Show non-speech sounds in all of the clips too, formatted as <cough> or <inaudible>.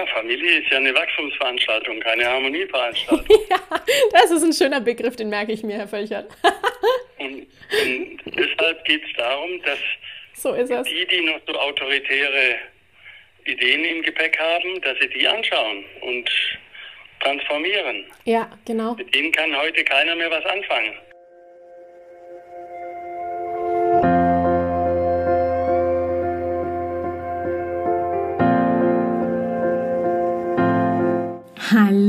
Ja, Familie ist ja eine Wachstumsveranstaltung, keine Harmonieveranstaltung. <laughs> ja, das ist ein schöner Begriff, den merke ich mir, Herr Völchert. <laughs> und, und, deshalb geht es darum, dass so die, die noch so autoritäre Ideen im Gepäck haben, dass sie die anschauen und transformieren. Ja, genau. Mit denen kann heute keiner mehr was anfangen.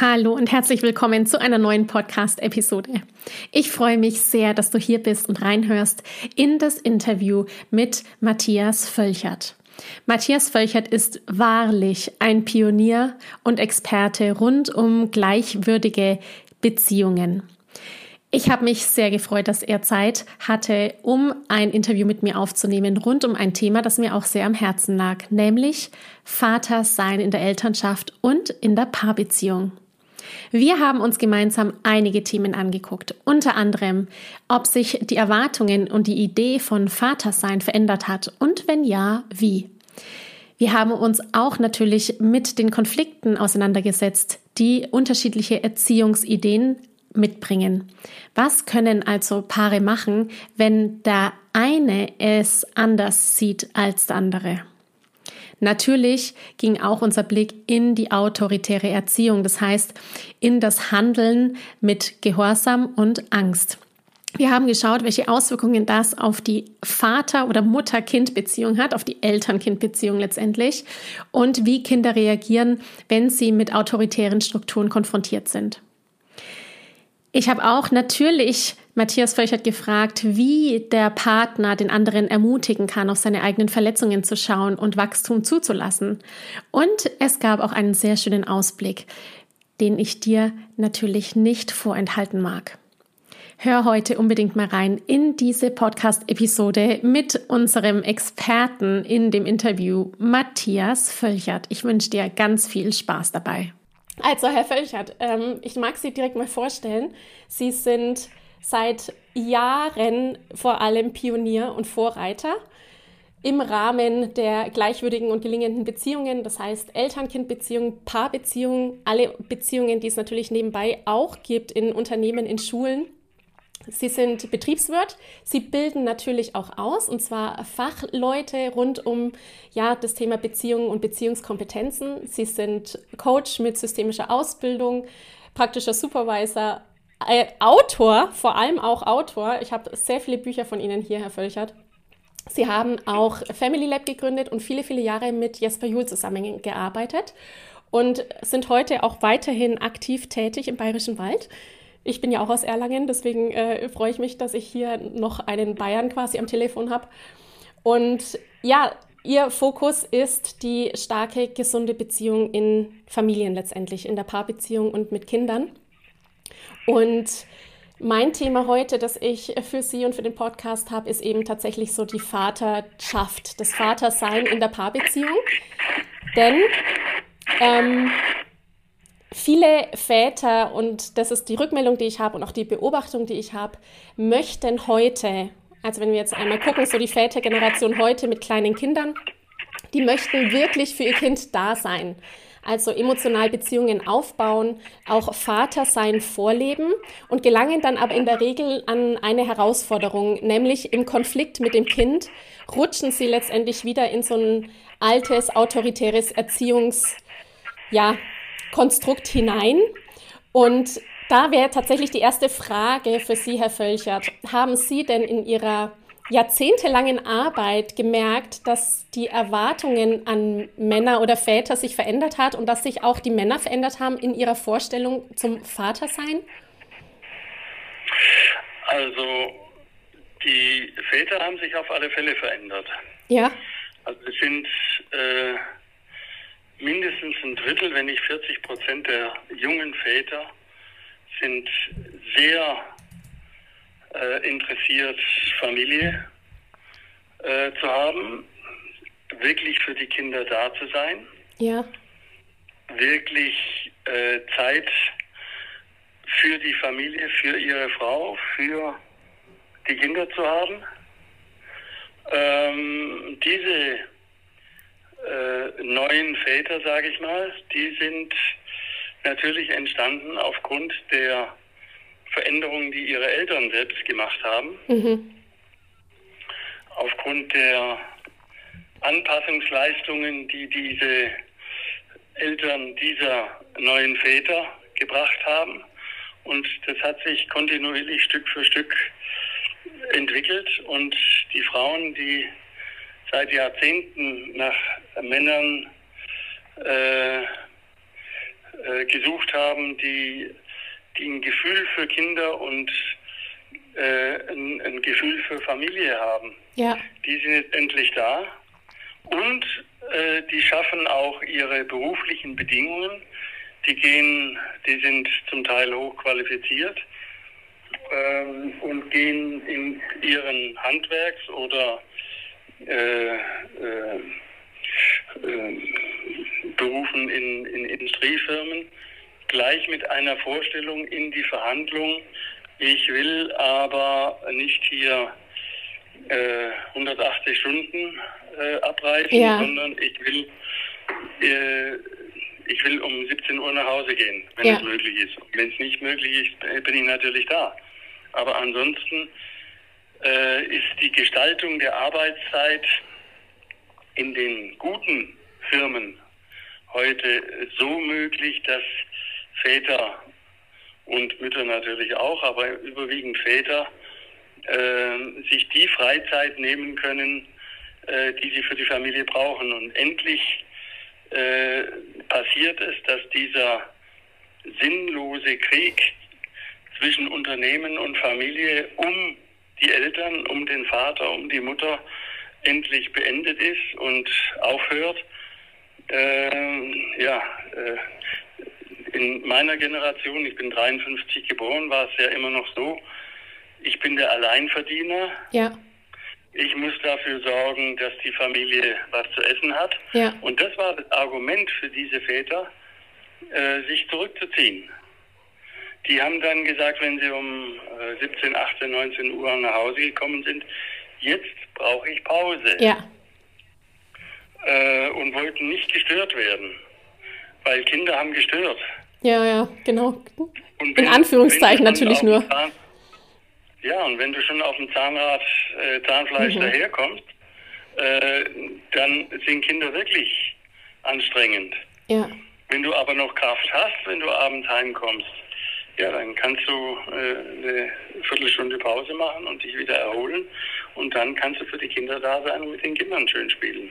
Hallo und herzlich willkommen zu einer neuen Podcast-Episode. Ich freue mich sehr, dass du hier bist und reinhörst in das Interview mit Matthias Völchert. Matthias Völchert ist wahrlich ein Pionier und Experte rund um gleichwürdige Beziehungen. Ich habe mich sehr gefreut, dass er Zeit hatte, um ein Interview mit mir aufzunehmen rund um ein Thema, das mir auch sehr am Herzen lag, nämlich Vater sein in der Elternschaft und in der Paarbeziehung. Wir haben uns gemeinsam einige Themen angeguckt, unter anderem, ob sich die Erwartungen und die Idee von Vatersein verändert hat und wenn ja, wie. Wir haben uns auch natürlich mit den Konflikten auseinandergesetzt, die unterschiedliche Erziehungsideen mitbringen. Was können also Paare machen, wenn der eine es anders sieht als der andere? Natürlich ging auch unser Blick in die autoritäre Erziehung, das heißt in das Handeln mit Gehorsam und Angst. Wir haben geschaut, welche Auswirkungen das auf die Vater- oder Mutter-Kind-Beziehung hat, auf die Eltern-Kind-Beziehung letztendlich und wie Kinder reagieren, wenn sie mit autoritären Strukturen konfrontiert sind. Ich habe auch natürlich Matthias Völchert gefragt, wie der Partner den anderen ermutigen kann, auf seine eigenen Verletzungen zu schauen und Wachstum zuzulassen. Und es gab auch einen sehr schönen Ausblick, den ich dir natürlich nicht vorenthalten mag. Hör heute unbedingt mal rein in diese Podcast-Episode mit unserem Experten in dem Interview, Matthias Völchert. Ich wünsche dir ganz viel Spaß dabei. Also, Herr Völchert, ähm, ich mag Sie direkt mal vorstellen. Sie sind seit Jahren vor allem Pionier und Vorreiter im Rahmen der gleichwürdigen und gelingenden Beziehungen, das heißt Eltern-Kind-Beziehungen, Paarbeziehungen, alle Beziehungen, die es natürlich nebenbei auch gibt in Unternehmen, in Schulen Sie sind Betriebswirt. Sie bilden natürlich auch aus, und zwar Fachleute rund um ja, das Thema Beziehungen und Beziehungskompetenzen. Sie sind Coach mit systemischer Ausbildung, praktischer Supervisor, äh, Autor, vor allem auch Autor. Ich habe sehr viele Bücher von Ihnen hier, Herr Völchert. Sie haben auch Family Lab gegründet und viele, viele Jahre mit Jesper Juhl zusammengearbeitet und sind heute auch weiterhin aktiv tätig im Bayerischen Wald. Ich bin ja auch aus Erlangen, deswegen äh, freue ich mich, dass ich hier noch einen Bayern quasi am Telefon habe. Und ja, Ihr Fokus ist die starke, gesunde Beziehung in Familien letztendlich, in der Paarbeziehung und mit Kindern. Und mein Thema heute, das ich für Sie und für den Podcast habe, ist eben tatsächlich so die Vaterschaft, das Vatersein in der Paarbeziehung. Denn ähm, Viele Väter, und das ist die Rückmeldung, die ich habe und auch die Beobachtung, die ich habe, möchten heute, also wenn wir jetzt einmal gucken, so die Vätergeneration heute mit kleinen Kindern, die möchten wirklich für ihr Kind da sein. Also emotional Beziehungen aufbauen, auch Vater sein vorleben und gelangen dann aber in der Regel an eine Herausforderung, nämlich im Konflikt mit dem Kind rutschen sie letztendlich wieder in so ein altes autoritäres Erziehungs, ja, Konstrukt hinein. Und da wäre tatsächlich die erste Frage für Sie, Herr Völchert. Haben Sie denn in Ihrer jahrzehntelangen Arbeit gemerkt, dass die Erwartungen an Männer oder Väter sich verändert hat und dass sich auch die Männer verändert haben in ihrer Vorstellung zum Vatersein? Also die Väter haben sich auf alle Fälle verändert. Ja. Also es sind äh, mindestens ein Drittel, wenn nicht 40 Prozent der jungen Väter sind sehr äh, interessiert, Familie äh, zu haben, wirklich für die Kinder da zu sein. Ja. Wirklich äh, Zeit für die Familie, für ihre Frau, für die Kinder zu haben. Ähm, diese äh, neuen Väter, sage ich mal, die sind natürlich entstanden aufgrund der Veränderungen, die ihre Eltern selbst gemacht haben. Mhm. Aufgrund der Anpassungsleistungen, die diese Eltern dieser neuen Väter gebracht haben. Und das hat sich kontinuierlich Stück für Stück entwickelt. Und die Frauen, die seit Jahrzehnten nach Männern äh, äh, gesucht haben, die, die ein Gefühl für Kinder und äh, ein, ein, Gefühl für Familie haben. Ja. Die sind jetzt endlich da und äh, die schaffen auch ihre beruflichen Bedingungen. Die gehen, die sind zum Teil hochqualifiziert ähm, und gehen in ihren Handwerks- oder äh, äh, äh, Berufen in, in Industriefirmen gleich mit einer Vorstellung in die Verhandlung. Ich will aber nicht hier äh, 180 Stunden äh, abreißen, ja. sondern ich will, äh, ich will um 17 Uhr nach Hause gehen, wenn ja. es möglich ist. Wenn es nicht möglich ist, bin ich natürlich da. Aber ansonsten äh, ist die Gestaltung der Arbeitszeit in den guten Firmen heute so möglich, dass Väter und Mütter natürlich auch, aber überwiegend Väter äh, sich die Freizeit nehmen können, äh, die sie für die Familie brauchen. Und endlich äh, passiert es, dass dieser sinnlose Krieg zwischen Unternehmen und Familie um die Eltern, um den Vater, um die Mutter endlich beendet ist und aufhört. Äh, ja, äh, in meiner Generation, ich bin 53 geboren, war es ja immer noch so, ich bin der Alleinverdiener. Ja. Ich muss dafür sorgen, dass die Familie was zu essen hat. Ja. Und das war das Argument für diese Väter, äh, sich zurückzuziehen. Die haben dann gesagt, wenn sie um 17, 18, 19 Uhr nach Hause gekommen sind, jetzt brauche ich Pause. Ja. Äh, und wollten nicht gestört werden, weil Kinder haben gestört. Ja, ja, genau. Wenn, In Anführungszeichen natürlich nur. Zahn, ja, und wenn du schon auf dem Zahnrad, äh, Zahnfleisch mhm. daherkommst, äh, dann sind Kinder wirklich anstrengend. Ja. Wenn du aber noch Kraft hast, wenn du abends heimkommst, ja, dann kannst du äh, eine Viertelstunde Pause machen und dich wieder erholen. Und dann kannst du für die Kinder da sein und mit den Kindern schön spielen.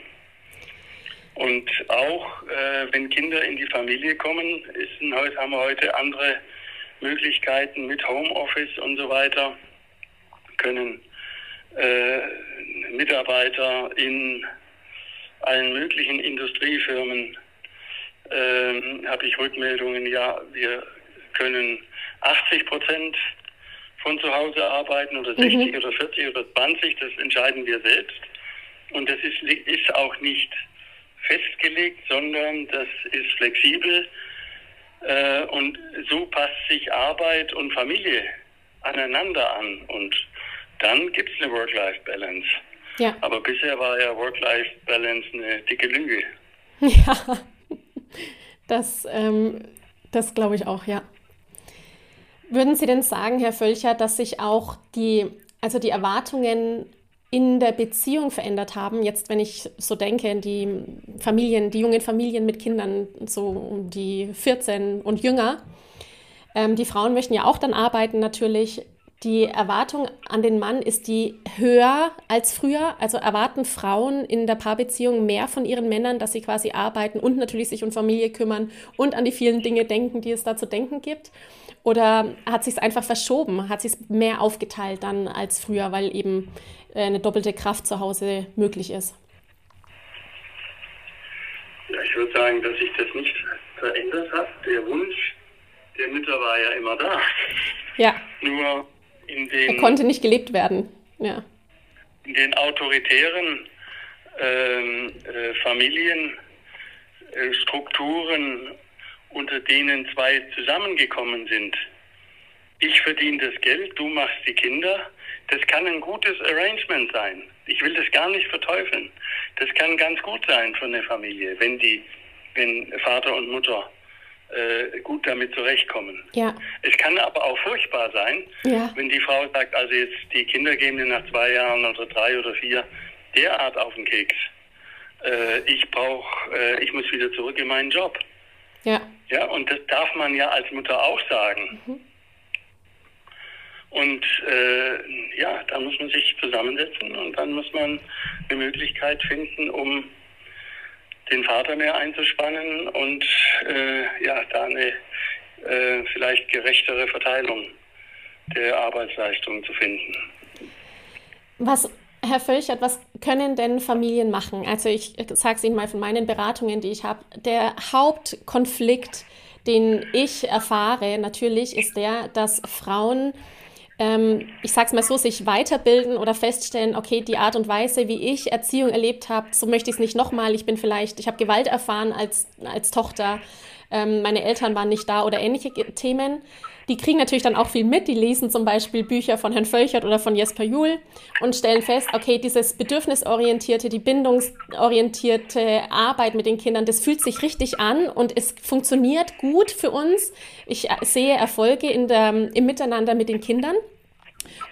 Und auch äh, wenn Kinder in die Familie kommen, ist, haben wir heute andere Möglichkeiten mit Homeoffice und so weiter, können äh, Mitarbeiter in allen möglichen Industriefirmen, äh, habe ich Rückmeldungen, ja, wir können 80 Prozent von zu Hause arbeiten oder 60 mhm. oder 40 oder 20, das entscheiden wir selbst. Und das ist, ist auch nicht festgelegt, sondern das ist flexibel. Äh, und so passt sich Arbeit und Familie aneinander an. Und dann gibt es eine Work-Life-Balance. Ja. Aber bisher war ja Work-Life-Balance eine dicke Lüge. <laughs> Ja, das, ähm, das glaube ich auch, ja. Würden Sie denn sagen, Herr Völcher, dass sich auch die, also die Erwartungen in der Beziehung verändert haben? Jetzt, wenn ich so denke, die Familien, die jungen Familien mit Kindern, so um die 14 und jünger. Ähm, die Frauen möchten ja auch dann arbeiten natürlich. Die Erwartung an den Mann, ist die höher als früher? Also erwarten Frauen in der Paarbeziehung mehr von ihren Männern, dass sie quasi arbeiten und natürlich sich um Familie kümmern und an die vielen Dinge denken, die es da zu denken gibt? Oder hat sich es einfach verschoben? Hat sich es mehr aufgeteilt dann als früher, weil eben äh, eine doppelte Kraft zu Hause möglich ist? Ja, ich würde sagen, dass sich das nicht verändert hat. Der Wunsch der Mütter war ja immer da. Ja. Nur in den. Er konnte nicht gelebt werden. Ja. In den autoritären ähm, äh, Familienstrukturen, äh, unter denen zwei zusammengekommen sind. Ich verdiene das Geld, du machst die Kinder. Das kann ein gutes Arrangement sein. Ich will das gar nicht verteufeln. Das kann ganz gut sein für eine Familie, wenn die, wenn Vater und Mutter äh, gut damit zurechtkommen. Ja. Es kann aber auch furchtbar sein, ja. wenn die Frau sagt, also jetzt die Kinder gehen mir nach zwei Jahren oder drei oder vier derart auf den Keks. Äh, ich brauche, äh, ich muss wieder zurück in meinen Job. Ja. Ja, und das darf man ja als Mutter auch sagen. Mhm. Und äh, ja, da muss man sich zusammensetzen und dann muss man eine Möglichkeit finden, um den Vater mehr einzuspannen und äh, ja, da eine äh, vielleicht gerechtere Verteilung der Arbeitsleistung zu finden. Was, Herr Völchert, was können denn Familien machen? Also ich sage es Ihnen mal von meinen Beratungen, die ich habe. Der Hauptkonflikt, den ich erfahre, natürlich ist der, dass Frauen ähm, ich sage es mal so, sich weiterbilden oder feststellen, okay, die Art und Weise, wie ich Erziehung erlebt habe, so möchte ich es nicht nochmal. Ich bin vielleicht, ich habe Gewalt erfahren als, als Tochter, ähm, meine Eltern waren nicht da oder ähnliche Themen. Die kriegen natürlich dann auch viel mit. Die lesen zum Beispiel Bücher von Herrn Völchert oder von Jesper Juhl und stellen fest, okay, dieses bedürfnisorientierte, die bindungsorientierte Arbeit mit den Kindern, das fühlt sich richtig an und es funktioniert gut für uns. Ich sehe Erfolge in der, im Miteinander mit den Kindern.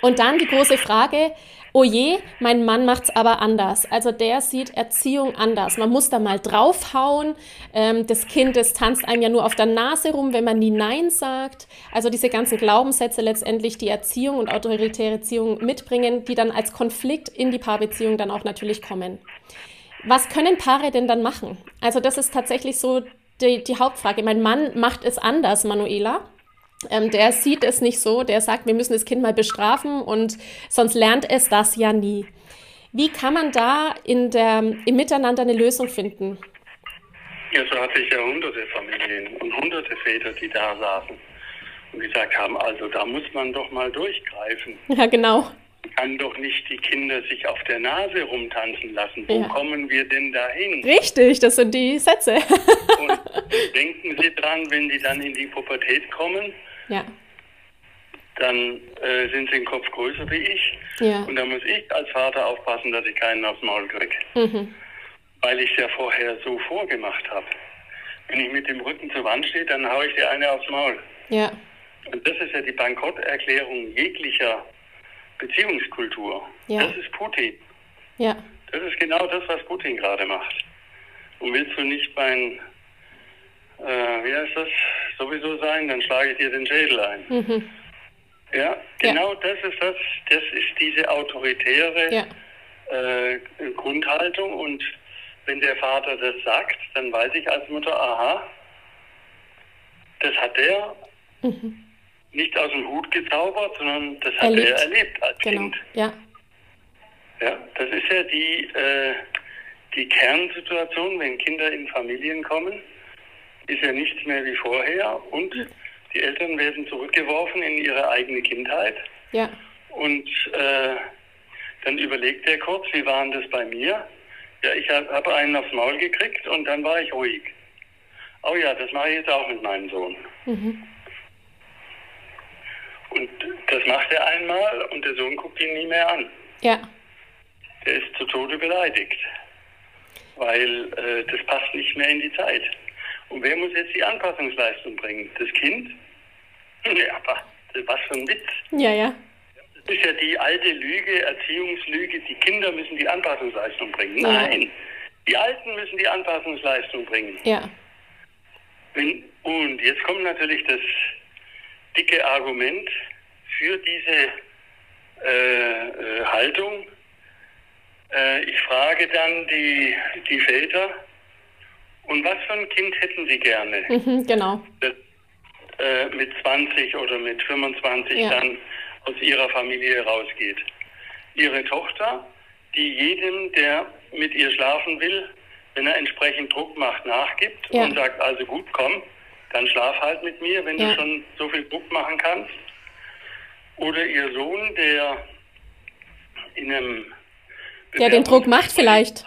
Und dann die große Frage, oh je, mein Mann macht es aber anders. Also der sieht Erziehung anders. Man muss da mal draufhauen. Ähm, das Kind, das tanzt einem ja nur auf der Nase rum, wenn man nie Nein sagt. Also diese ganzen Glaubenssätze letztendlich, die Erziehung und autoritäre Erziehung mitbringen, die dann als Konflikt in die Paarbeziehung dann auch natürlich kommen. Was können Paare denn dann machen? Also das ist tatsächlich so die, die Hauptfrage. Mein Mann macht es anders, Manuela. Ähm, der sieht es nicht so, der sagt, wir müssen das Kind mal bestrafen und sonst lernt es das ja nie. Wie kann man da in der, im Miteinander eine Lösung finden? Ja, so hatte ich ja hunderte Familien und hunderte Väter, die da saßen und gesagt haben, also da muss man doch mal durchgreifen. <laughs> Ja, genau. Kann doch nicht die Kinder sich auf der Nase rumtanzen lassen. Wo ja. kommen wir denn dahin? Richtig, das sind die Sätze. <laughs> und denken Sie dran, wenn die dann in die Pubertät kommen, ja. Dann äh, sind sie einen Kopf größer wie ich. Ja. Und da muss ich als Vater aufpassen, dass ich keinen aufs Maul kriege. Mhm. Weil ich es ja vorher so vorgemacht habe. Wenn ich mit dem Rücken zur Wand stehe, dann haue ich dir eine aufs Maul. Ja. Und das ist ja die Bankrotterklärung jeglicher Beziehungskultur. Ja. Das ist Putin. Ja. Das ist genau das, was Putin gerade macht. Und willst du nicht beim äh, wie heißt das, sowieso sein, dann schlage ich dir den Schädel ein. Mhm. Ja, genau ja. das ist das, das ist diese autoritäre ja. äh, Grundhaltung und wenn der Vater das sagt, dann weiß ich als Mutter, aha, das hat er mhm. nicht aus dem Hut gezaubert, sondern das hat erlebt. er erlebt als genau. Kind. Ja. ja, das ist ja die, äh, die Kernsituation, wenn Kinder in Familien kommen ist ja nichts mehr wie vorher und die Eltern werden zurückgeworfen in ihre eigene Kindheit. Ja. Und äh, dann überlegt er kurz, wie war denn das bei mir? Ja, ich habe hab einen aufs Maul gekriegt und dann war ich ruhig. Oh ja, das mache ich jetzt auch mit meinem Sohn. Mhm. Und das macht er einmal und der Sohn guckt ihn nie mehr an. Ja. Der ist zu Tode beleidigt, weil äh, das passt nicht mehr in die Zeit. Und wer muss jetzt die Anpassungsleistung bringen? Das Kind? <laughs> Ja, aber was für ein Witz. Ja, ja. Das ist ja die alte Lüge, Erziehungslüge, die Kinder müssen die Anpassungsleistung bringen. Nein, ja. die Alten müssen die Anpassungsleistung bringen. Ja. und jetzt kommt natürlich das dicke Argument für diese äh, äh, Haltung. Äh, ich frage dann die, die Väter, und was für ein Kind hätten sie gerne? <laughs> Mhm, genau. Das, äh, mit 20 oder mit 25 ja. dann aus ihrer Familie rausgeht. Ihre Tochter, die jedem, der mit ihr schlafen will, wenn er entsprechend Druck macht, nachgibt ja. und sagt, also gut, komm, dann schlaf halt mit mir, wenn ja. du schon so viel Druck machen kannst. Oder ihr Sohn, der in einem... Der den Druck macht vielleicht.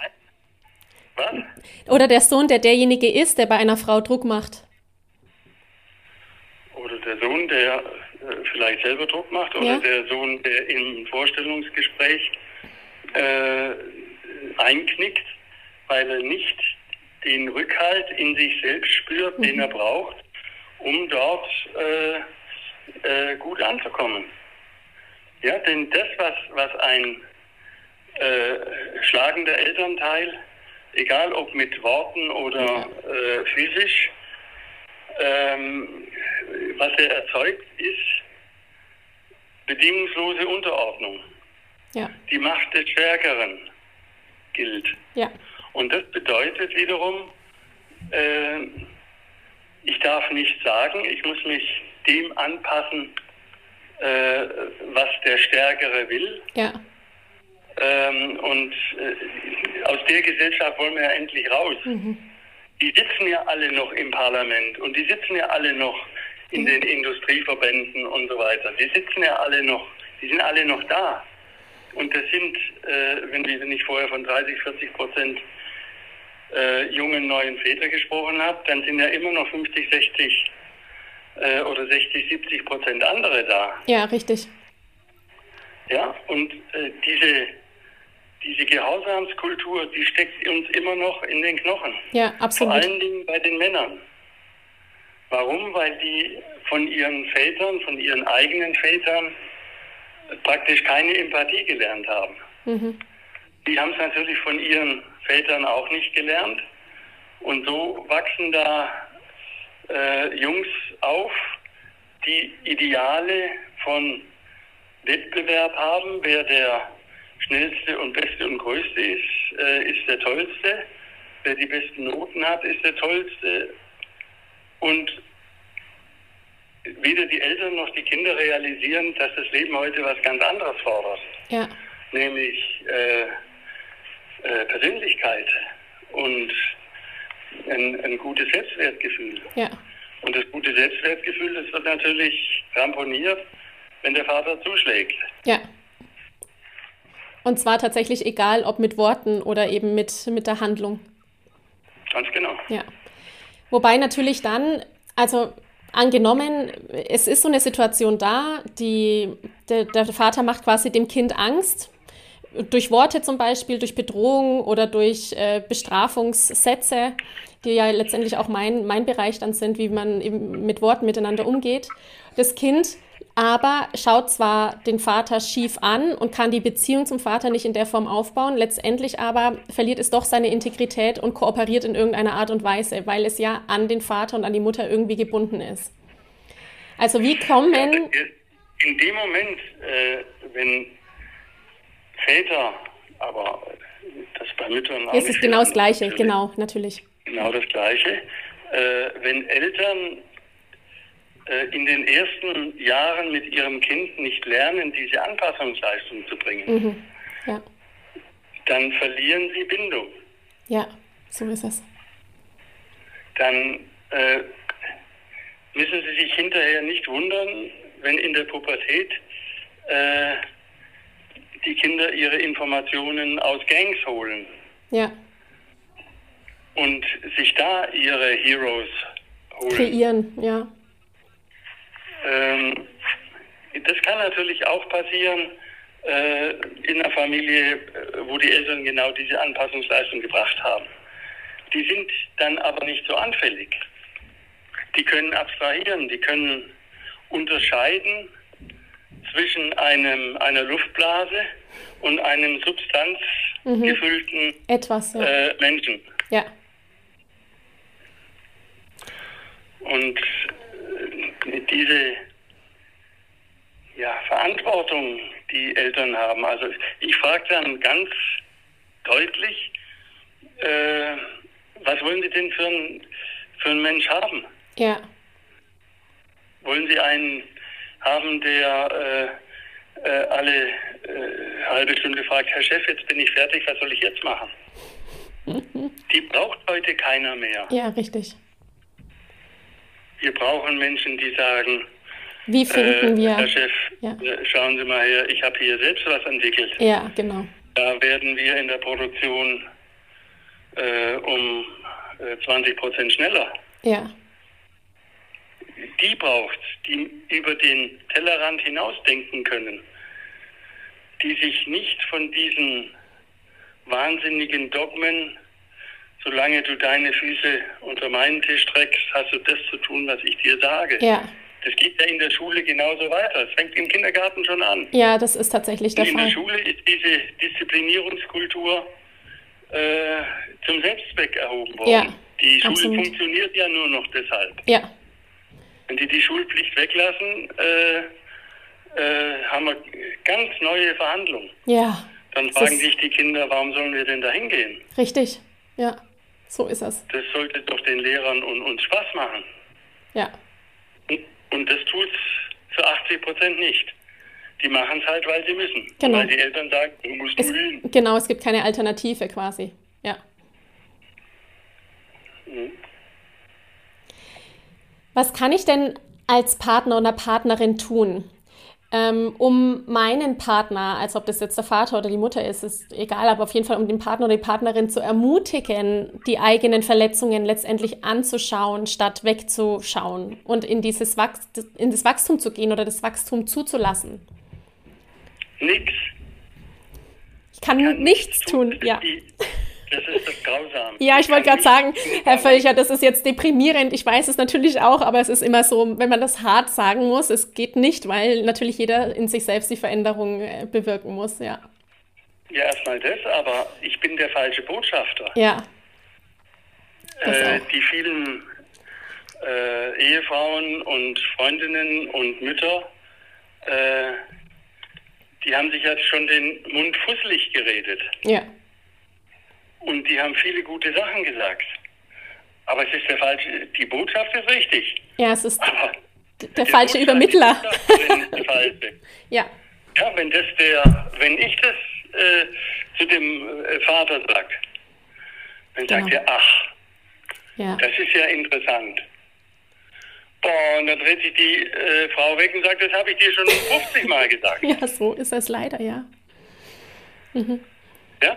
Was? Oder der Sohn, der derjenige ist, der bei einer Frau Druck macht. Oder der Sohn, der äh, vielleicht selber Druck macht. Oder ja. der Sohn, der im Vorstellungsgespräch äh, einknickt, weil er nicht den Rückhalt in sich selbst spürt, mhm. den er braucht, um dort äh, äh, gut anzukommen. Ja, denn das, was, was ein äh, schlagender Elternteil, egal ob mit Worten oder äh, physisch, ähm, was er erzeugt, ist bedingungslose Unterordnung. Ja. Die Macht des Stärkeren gilt. Ja. Und das bedeutet wiederum, äh, ich darf nicht sagen, ich muss mich dem anpassen, äh, was der Stärkere will. Ja. Ähm, und äh, aus der Gesellschaft wollen wir ja endlich raus. Mhm. Die sitzen ja alle noch im Parlament und die sitzen ja alle noch in mhm. den Industrieverbänden und so weiter. Die sitzen ja alle noch, die sind alle noch da. Und das sind, äh, wenn, wenn ich vorher von 30, 40 Prozent äh, jungen neuen Väter gesprochen habe, dann sind ja immer noch 50, 60 äh, oder 60, 70 Prozent andere da. Ja, richtig. Ja, und äh, diese, diese Gehorsamskultur, die steckt uns immer noch in den Knochen. Ja, absolut. Vor allen Dingen bei den Männern. Warum? Weil die von ihren Vätern, von ihren eigenen Vätern praktisch keine Empathie gelernt haben. Mhm. Die haben es natürlich von ihren Vätern auch nicht gelernt. Und so wachsen da äh, Jungs auf, die Ideale von Wettbewerb haben. Wer der schnellste und beste und größte ist, äh, ist der tollste. Wer die besten Noten hat, ist der tollste. Und weder die Eltern noch die Kinder realisieren, dass das Leben heute was ganz anderes fordert. Ja. Nämlich äh, äh, Persönlichkeit und ein, ein, gutes Selbstwertgefühl. Ja. Und das gute Selbstwertgefühl, das wird natürlich ramponiert, wenn der Vater zuschlägt. Ja. Und zwar tatsächlich egal, ob mit Worten oder eben mit, mit der Handlung. Ganz genau. Ja. Wobei natürlich dann, also angenommen, es ist so eine Situation da, die, der, der Vater macht quasi dem Kind Angst durch Worte zum Beispiel, durch Bedrohung oder durch äh, Bestrafungssätze, die ja letztendlich auch mein, mein Bereich dann sind, wie man eben mit Worten miteinander umgeht. Das Kind aber schaut zwar den Vater schief an und kann die Beziehung zum Vater nicht in der Form aufbauen, letztendlich aber verliert es doch seine Integrität und kooperiert in irgendeiner Art und Weise, weil es ja an den Vater und an die Mutter irgendwie gebunden ist. Also wie kommen... In dem Moment, äh, wenn Väter, aber das bei Müttern auch. Es ist genau das Gleiche, natürlich. genau, natürlich. Genau das Gleiche. Äh, wenn Eltern in den ersten Jahren mit ihrem Kind nicht lernen, diese Anpassungsleistung zu bringen, mhm. ja. dann verlieren sie Bindung. Ja, so ist es. Dann äh, müssen sie sich hinterher nicht wundern, wenn in der Pubertät äh, die Kinder ihre Informationen aus Gangs holen. Ja. Und sich da ihre Heroes holen. Kreieren, ja. Ähm, das kann natürlich auch passieren äh, in einer Familie, äh, wo die Eltern genau diese Anpassungsleistung gebracht haben. Die sind dann aber nicht so anfällig. Die können abstrahieren, die können unterscheiden, zwischen einem, einer Luftblase und einem substanzgefüllten mhm. Etwas, ja. äh, Menschen. Ja. Und diese, ja, Verantwortung die Eltern haben. Also ich frage dann ganz deutlich, äh, was wollen Sie denn für einen für einen Mensch haben? Ja. Wollen Sie einen haben, der äh, äh, alle äh, halbe Stunde fragt, Herr Chef, jetzt bin ich fertig, was soll ich jetzt machen? <laughs> Die braucht heute keiner mehr. Ja, richtig. Wir brauchen Menschen, die sagen, wie finden äh, wir? Herr Chef, Ja. äh, schauen Sie mal her, ich habe hier selbst was entwickelt. Ja, genau. Da werden wir in der Produktion äh, um äh, 20 Prozent schneller. Ja. Die braucht die über den Tellerrand hinausdenken können, die sich nicht von diesen wahnsinnigen Dogmen, solange du deine Füße unter meinen Tisch streckst, hast du das zu tun, was ich dir sage. Ja. Das geht ja in der Schule genauso weiter. Es fängt im Kindergarten schon an. Ja, das ist tatsächlich der in der Fall. Schule ist diese Disziplinierungskultur äh, zum Selbstzweck erhoben worden. Ja, die Schule absolut. funktioniert ja nur noch deshalb. Ja. Wenn die die Schulpflicht weglassen, äh, äh, haben wir ganz neue Verhandlungen. Ja. Dann fragen sich die Kinder, warum sollen wir denn da hingehen? Richtig. Ja. So ist es. Das sollte doch den Lehrern und uns Spaß machen. Ja. Und- Und das tut's zu 80 Prozent nicht. Die machen es halt, weil sie müssen. Genau. Weil die Eltern sagen, du musst Es, nur hin. genau, es gibt keine Alternative quasi. Ja. Mhm. Was kann ich denn als Partner oder Partnerin tun, ähm, um meinen Partner, als ob das jetzt der Vater oder die Mutter ist, ist egal, aber auf jeden Fall um den Partner oder die Partnerin zu ermutigen, die eigenen Verletzungen letztendlich anzuschauen, statt wegzuschauen und in dieses Wachs in das Wachstum zu gehen oder das Wachstum zuzulassen? Nix. Ich kann, Kann nichts tun, ist ja. die- Das ist das Grausame. Ja, ich wollte gerade nichts sagen, Herr Völcher, das ist jetzt deprimierend. Ich weiß es natürlich auch, aber es ist immer so, wenn man das hart sagen muss, es geht nicht, weil natürlich jeder in sich selbst die Veränderung äh, bewirken muss. Ja, Ja, erstmal das, aber ich bin der falsche Botschafter. ja, Äh, die vielen äh, Ehefrauen und Freundinnen und Mütter, äh, die haben sich jetzt schon den Mund fusselig geredet. ja, Und die haben viele gute Sachen gesagt. Aber es ist der falsche, die Botschaft ist richtig. ja, es ist Aber der falsche Botschaft- Übermittler. ist falsche. <laughs> Ja, Ja, wenn das der, wenn ich das äh, zu dem äh, Vater sag, dann sagt Genau. er, ach, ja, das ist ja interessant. Boah, und dann dreht sich die äh, Frau weg und sagt, das habe ich dir schon 50 Mal gesagt. <laughs> ja, so ist es leider, ja. Ja?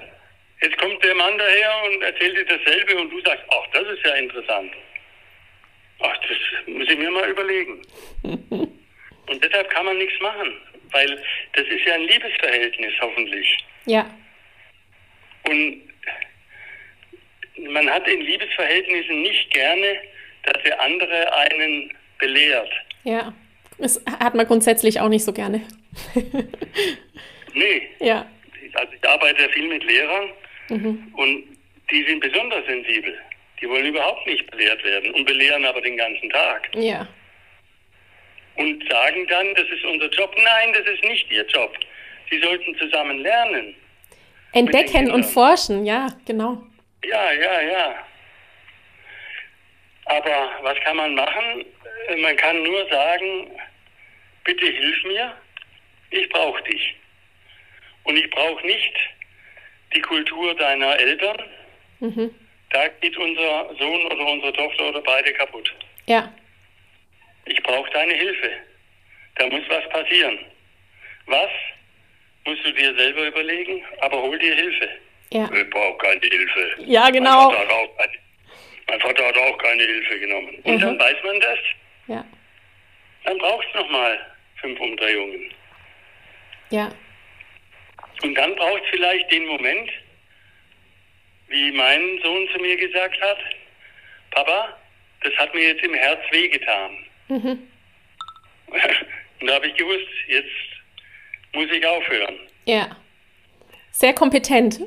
Jetzt kommt der Mann daher und erzählt dir dasselbe und du sagst, ach, das ist ja interessant. Ach, das muss ich mir mal überlegen. <laughs> und deshalb kann man nichts machen, weil das ist ja ein Liebesverhältnis hoffentlich. Ja, Und man hat in Liebesverhältnissen nicht gerne, dass der andere einen belehrt. ja. Das hat man grundsätzlich auch nicht so gerne. <laughs> Nee, Ja, also ich arbeite ja viel mit Lehrern und die sind besonders sensibel. Die wollen überhaupt nicht belehrt werden und belehren aber den ganzen Tag. ja, Und sagen dann, das ist unser Job. Nein, das ist nicht ihr Job. Sie sollten zusammen lernen. entdecken und forschen, ja, genau. Ja, ja, ja. Aber was kann man machen? Äh, Man kann nur sagen, bitte hilf mir, ich brauche dich. Und ich brauche nicht die Kultur deiner Eltern. Mhm. Da geht unser Sohn oder unsere Tochter oder beide kaputt. Ja, Ich brauche deine Hilfe. Da muss was passieren. Was? Musst du dir selber überlegen, aber hol dir Hilfe. ja, Ich brauche keine Hilfe. ja, genau. Mein Vater, hat auch keine, mein Vater hat auch keine Hilfe genommen. Und Mhm. dann weiß man das. Ja, Dann braucht es nochmal fünf Umdrehungen. ja, Und dann braucht es vielleicht den Moment, wie mein Sohn zu mir gesagt hat, Papa, das hat mir jetzt im Herz wehgetan. mhm. <laughs> Und da habe ich gewusst, jetzt muss ich aufhören. ja. Sehr kompetent,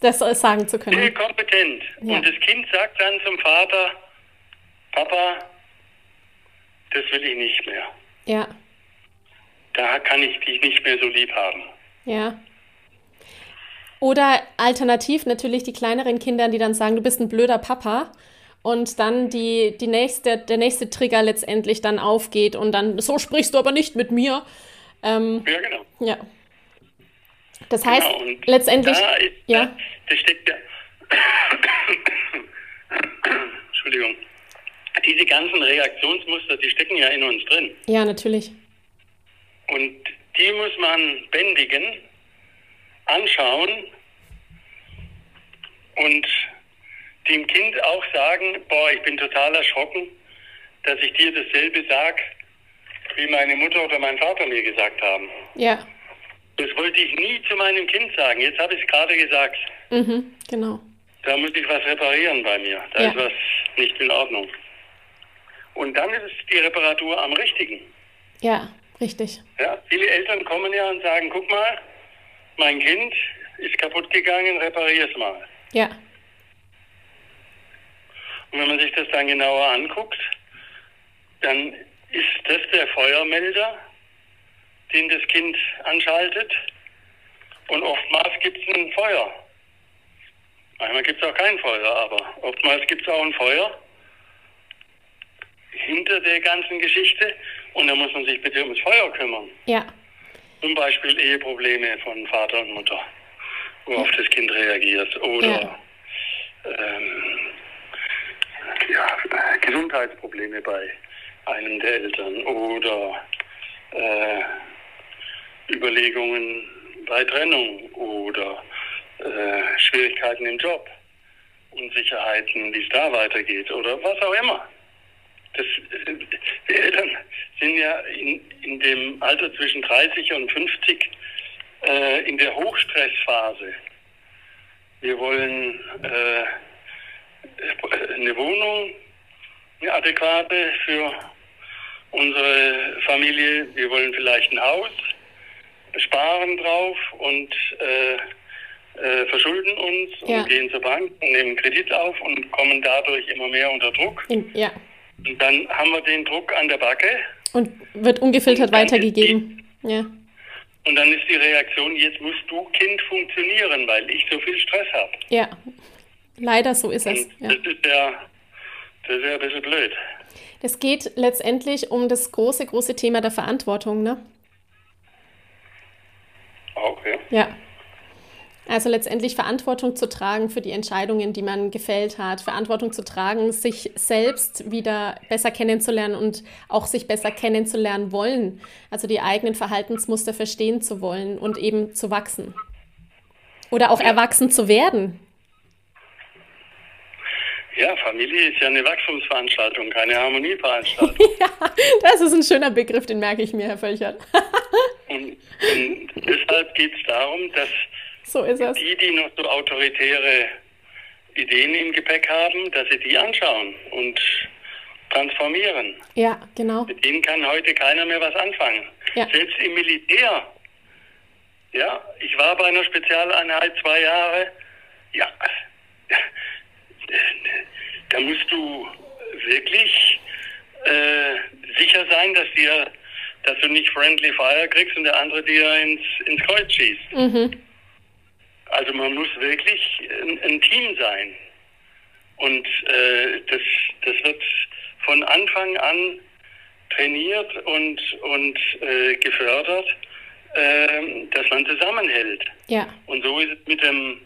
das sagen zu Sehr können. kompetent. Ja. Und das Kind sagt dann zum Vater, Papa, das will ich nicht mehr. Ja, da kann ich dich nicht mehr so lieb haben. Ja. Oder alternativ natürlich die kleineren Kinder, die dann sagen, du bist ein blöder Papa. Und dann die, die nächste, der nächste Trigger letztendlich dann aufgeht und dann, so sprichst du aber nicht mit mir. Ähm, ja, genau. Ja. Das heißt, genau, letztendlich. Da ist, ja. Da, das steckt ja. <coughs> Entschuldigung. Diese ganzen Reaktionsmuster, die stecken ja in uns drin. Ja, natürlich. Und die muss man bändigen, anschauen und dem Kind auch sagen, boah, ich bin total erschrocken, dass ich dir dasselbe sag, wie meine Mutter oder mein Vater mir gesagt haben. Ja. Das wollte ich nie zu meinem Kind sagen. Jetzt habe ich es gerade gesagt. Mhm, genau. Da muss ich was reparieren bei mir. Da ja. ist was nicht in Ordnung. Und dann ist die Reparatur am richtigen. Ja, richtig. Ja, viele Eltern kommen ja und sagen, guck mal, mein Kind ist kaputt gegangen, reparier es mal. Ja. Und wenn man sich das dann genauer anguckt, dann ist das der Feuermelder, den das Kind anschaltet. Und oftmals gibt es ein Feuer. Manchmal gibt es auch kein Feuer, aber oftmals gibt es auch ein Feuer hinter der ganzen Geschichte und da muss man sich bitte ums Feuer kümmern. Ja. Zum Beispiel Eheprobleme von Vater und Mutter, worauf das Kind reagiert. Oder ja. Ähm, ja, Gesundheitsprobleme bei einem der Eltern oder äh, Überlegungen bei Trennung oder äh, Schwierigkeiten im Job, Unsicherheiten, wie es da weitergeht oder was auch immer. Das, äh, die Eltern sind ja in, in dem Alter zwischen 30 und 50 äh, in der Hochstressphase. Wir wollen äh, eine Wohnung, eine adäquate für unsere Familie. Wir wollen vielleicht ein Haus, sparen drauf und äh, äh, verschulden uns ja. und gehen zur Bank und nehmen Kredit auf und kommen dadurch immer mehr unter Druck. Ja. Und dann haben wir den Druck an der Backe. Und wird ungefiltert weitergegeben. Die, ja. Und dann ist die Reaktion, jetzt musst du Kind funktionieren, weil ich so viel Stress habe. Ja, leider so ist es. Ja. Das, ist ja, das ist ja ein bisschen blöd. Es geht letztendlich um das große, große Thema der Verantwortung, ne? Okay. Ja. Also letztendlich Verantwortung zu tragen für die Entscheidungen, die man gefällt hat, Verantwortung zu tragen, sich selbst wieder besser kennenzulernen und auch sich besser kennenzulernen wollen. Also die eigenen Verhaltensmuster verstehen zu wollen und eben zu wachsen. Oder auch erwachsen zu werden. Ja, Familie ist ja eine Wachstumsveranstaltung, keine Harmonieveranstaltung. <laughs> ja, das ist ein schöner Begriff, den merke ich mir, Herr Völchert. <laughs> und, und deshalb geht es darum, dass so ist es. Die, die noch so autoritäre Ideen im Gepäck haben, dass sie die anschauen und transformieren. Ja, genau. Mit denen kann heute keiner mehr was anfangen. Ja. Selbst im Militär. Ja, ich war bei einer Spezialeinheit zwei Jahre. Ja, da musst du wirklich äh, sicher sein, dass dir, dass du nicht Friendly Fire kriegst und der andere dir ins, ins Kreuz schießt. Mhm. Also man muss wirklich ein, ein Team sein. Und äh, das, das wird von Anfang an trainiert und, und äh, gefördert, äh, dass man zusammenhält. Ja. Und so ist es mit dem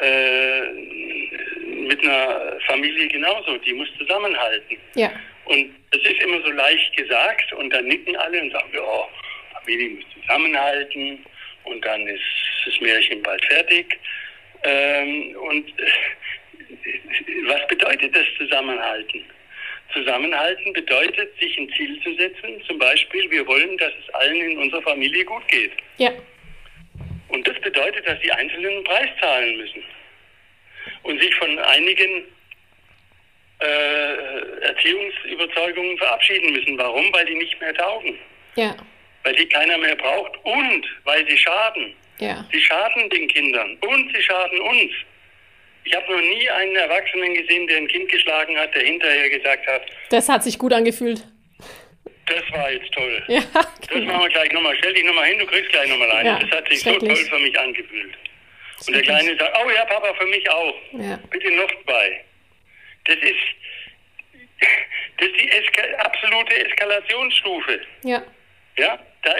äh, mit einer Familie genauso. Die muss zusammenhalten. Ja. Und das ist immer so leicht gesagt und dann nicken alle und sagen, ja, Familie muss zusammenhalten und dann ist das Märchen bald fertig. Ähm, und äh, was bedeutet das Zusammenhalten? Zusammenhalten bedeutet, sich ein Ziel zu setzen. Zum Beispiel, wir wollen, dass es allen in unserer Familie gut geht. Ja. Und das bedeutet, dass die Einzelnen einen Preis zahlen müssen. Und sich von einigen äh, Erziehungsüberzeugungen verabschieden müssen. Warum? Weil die nicht mehr taugen. Ja weil die keiner mehr braucht und weil sie schaden. Ja. Sie schaden den Kindern und sie schaden uns. Ich habe noch nie einen Erwachsenen gesehen, der ein Kind geschlagen hat, der hinterher gesagt hat. Das hat sich gut angefühlt. Das war jetzt toll. <laughs> Ja, Das machen wir gleich nochmal. Stell dich nochmal hin, du kriegst gleich nochmal eine. Ja, das hat sich so toll für mich angefühlt. Und der. Kleine sagt, oh ja, Papa, für mich auch. Ja. Bitte noch zwei. Das ist, <laughs> das ist die Eska absolute Eskalationsstufe. Ja. Ja, da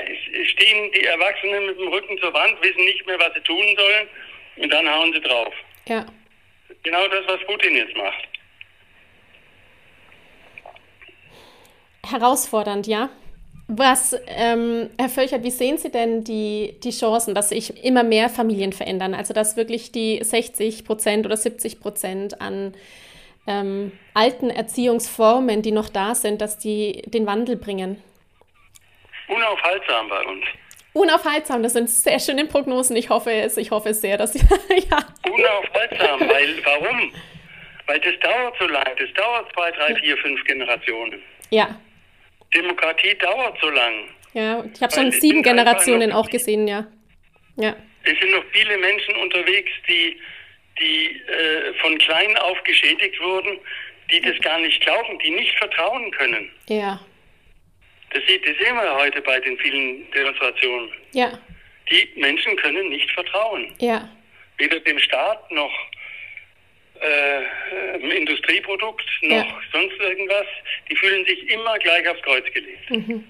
stehen die Erwachsenen mit dem Rücken zur Wand, wissen nicht mehr, was sie tun sollen und dann hauen sie drauf. Ja. Genau das, was Putin jetzt macht. Herausfordernd, ja. Was, ähm, Herr Völchert, wie sehen Sie denn die, die Chancen, dass sich immer mehr Familien verändern? Also, dass wirklich die 60 Prozent oder 70 Prozent an ähm, alten Erziehungsformen, die noch da sind, dass die den Wandel bringen? Unaufhaltsam bei uns. Unaufhaltsam, das sind sehr schöne Prognosen. Ich hoffe es, ich hoffe es sehr, dass <laughs> ja. Unaufhaltsam, <laughs> weil, warum? Weil das dauert so lang, das dauert zwei, drei, vier, fünf Generationen. Ja, Demokratie dauert so lang. ja. Ich habe schon sieben Generationen auch gesehen, ja. Ja, Es sind noch viele Menschen unterwegs, die, die äh, von klein auf geschädigt wurden, die das gar nicht glauben, die nicht vertrauen können. ja, Das, sieht, das sehen wir heute bei den vielen Demonstrationen. ja, Die Menschen können nicht vertrauen. ja, Weder dem Staat noch äh, im Industrieprodukt noch Ja. sonst irgendwas. Die fühlen sich immer gleich aufs Kreuz gelegt. Mhm.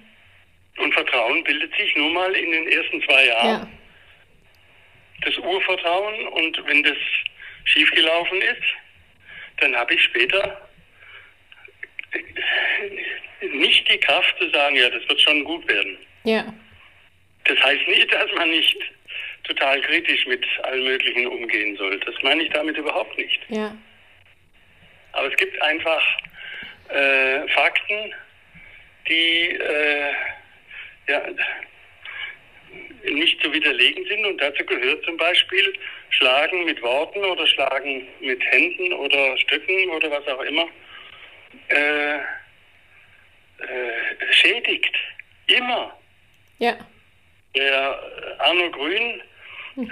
Und Vertrauen bildet sich nun mal in den ersten zwei Jahren. ja, das Urvertrauen und wenn das schiefgelaufen ist, dann habe ich später nicht die Kraft zu sagen, ja, das wird schon gut werden. ja, Das heißt nicht, dass man nicht total kritisch mit allen Möglichen umgehen soll. Das meine ich damit überhaupt nicht. ja, Aber es gibt einfach äh, Fakten, die äh, ja, nicht zu widerlegen sind. Und dazu gehört zum Beispiel Schlagen mit Worten oder Schlagen mit Händen oder Stöcken oder was auch immer. Äh, äh, schädigt. Immer. ja, Der Arno Grün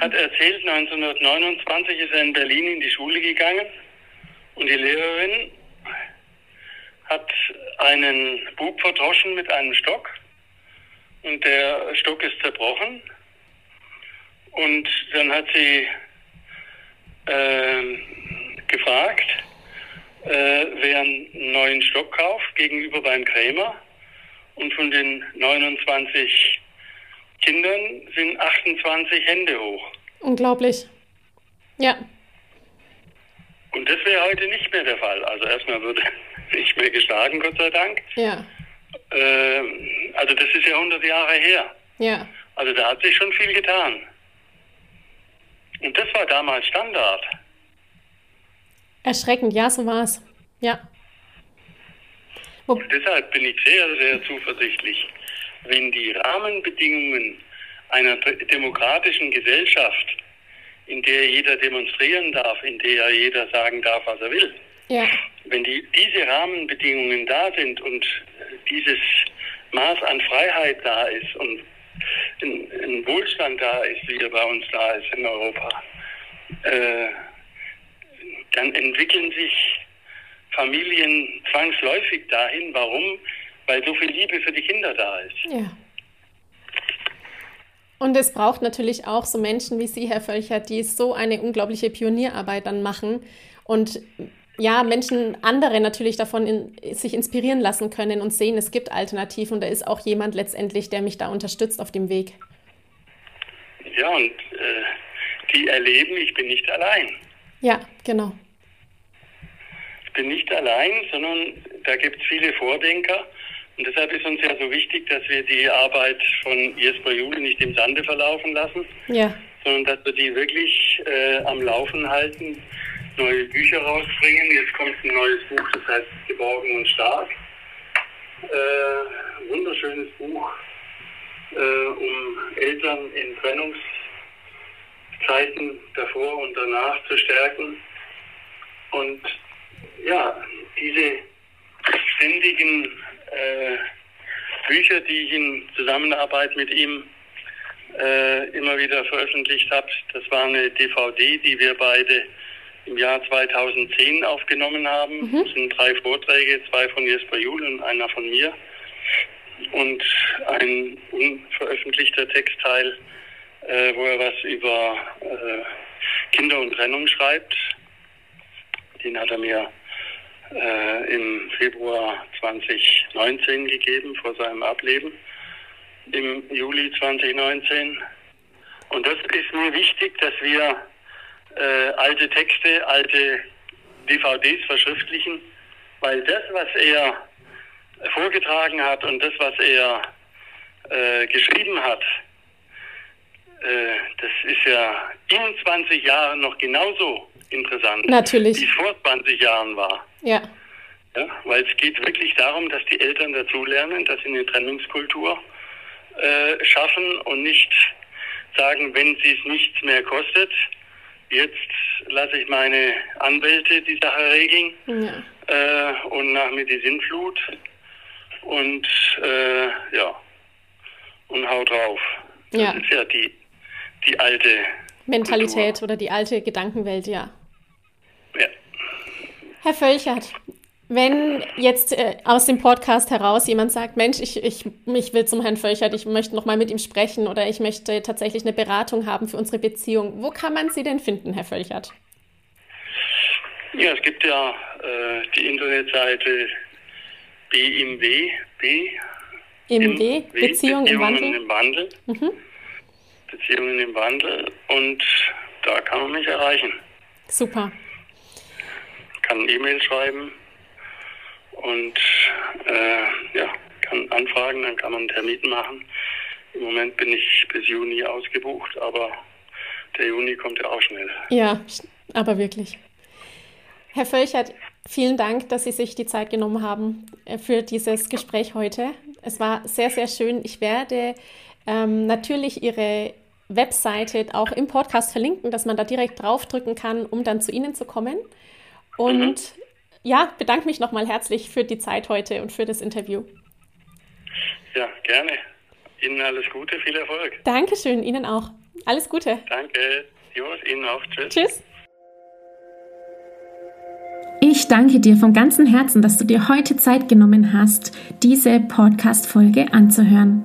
hat erzählt, 1929 ist er in Berlin in die Schule gegangen und die Lehrerin hat einen Bub verdroschen mit einem Stock und der Stock ist zerbrochen und dann hat sie ähm, gefragt, äh, wer einen neuen Stock kauft gegenüber beim Krämer und von den 29 Kindern sind 28 Hände hoch. unglaublich. Ja, Und das wäre heute nicht mehr der Fall. Also erstmal würde <laughs> nicht mehr geschlagen, Gott sei Dank. ja, Ähm, also das ist ja 100 Jahre her. ja, Also da hat sich schon viel getan. Und das war damals Standard. Erschreckend, ja, so war es. Ja, Und deshalb bin ich sehr, sehr zuversichtlich, wenn die Rahmenbedingungen einer demokratischen Gesellschaft, in der jeder demonstrieren darf, in der jeder sagen darf, was er will, ja, wenn die, diese Rahmenbedingungen da sind und dieses Maß an Freiheit da ist und ein, ein Wohlstand da ist, wie er bei uns da ist in Europa, äh, dann entwickeln sich Familien zwangsläufig dahin. Warum? Weil so viel Liebe für die Kinder da ist. ja. Und es braucht natürlich auch so Menschen wie Sie, Herr Völcher, die so eine unglaubliche Pionierarbeit dann machen und ja, Menschen, andere natürlich davon in, sich inspirieren lassen können und sehen, es gibt Alternativen und da ist auch jemand letztendlich, der mich da unterstützt auf dem Weg. Ja, und äh, die erleben, ich bin nicht allein. Ja, genau. Ich bin nicht allein, sondern da gibt es viele Vordenker. Und deshalb ist uns ja so wichtig, dass wir die Arbeit von Jesper Jule nicht im Sande verlaufen lassen, Ja, sondern dass wir die wirklich äh, am Laufen halten, neue Bücher rausbringen. Jetzt kommt ein neues Buch, das heißt Geborgen und Stark. Äh, wunderschönes Buch, äh, um Eltern in Trennungszeiten davor und danach zu stärken. Und ja, diese ständigen äh, Bücher, die ich in Zusammenarbeit mit ihm äh, immer wieder veröffentlicht habe, das war eine DVD, die wir beide im Jahr 2010 aufgenommen haben. Das sind drei Vorträge, zwei von Jesper Juhl und einer von mir. und ein unveröffentlichter Textteil, äh, wo er was über äh, Kinder und Trennung schreibt. Den hat er mir äh, im Februar 2019 gegeben, vor seinem Ableben, im Juli 2019. Und das ist mir wichtig, dass wir äh, alte Texte, alte DVDs verschriftlichen, weil das, was er vorgetragen hat und das, was er äh, geschrieben hat, äh, das ist ja in 20 Jahren noch genauso interessant, Natürlich. wie es vor 20 Jahren war. Ja. ja. Weil es geht wirklich darum, dass die Eltern dazulernen, dass sie eine Trennungskultur äh, schaffen und nicht sagen, wenn sie es nichts mehr kostet, jetzt lasse ich meine Anwälte die Sache regeln ja. äh, und nach mir die Sinnflut und äh, ja und hau drauf. Das ja. ist ja die, die alte Mentalität Kultur. oder die alte Gedankenwelt, ja. Ja. Herr Völchert, wenn jetzt äh, aus dem Podcast heraus jemand sagt, Mensch, ich, ich, ich will zum Herrn Völchert, ich möchte noch mal mit ihm sprechen oder ich möchte tatsächlich eine Beratung haben für unsere Beziehung, wo kann man Sie denn finden, Herr Völchert? Ja, es gibt ja äh, die Internetseite BIMW, B. IMW, Beziehung im Wandel. Im Wandel. Mhm. Beziehungen im Wandel und da kann man mich erreichen. Super. Kann E-Mail schreiben und äh, ja, kann anfragen, dann kann man einen Termin machen. Im Moment bin ich bis Juni ausgebucht, aber der Juni kommt ja auch schnell. Ja, aber wirklich. Herr Völchert, vielen Dank, dass Sie sich die Zeit genommen haben äh, für dieses Gespräch heute. Es war sehr, sehr schön. Ich werde ähm, natürlich Ihre Webseite auch im Podcast verlinken, dass man da direkt draufdrücken kann, um dann zu Ihnen zu kommen. Und mhm. ja, bedanke mich nochmal herzlich für die Zeit heute und für das Interview. Ja, gerne. Ihnen alles Gute, viel Erfolg. Dankeschön, Ihnen auch. Alles Gute. Danke. Jos, Ihnen auch. Tschüss. Tschüss. Ich danke dir von ganzem Herzen, dass du dir heute Zeit genommen hast, diese Podcast-Folge anzuhören.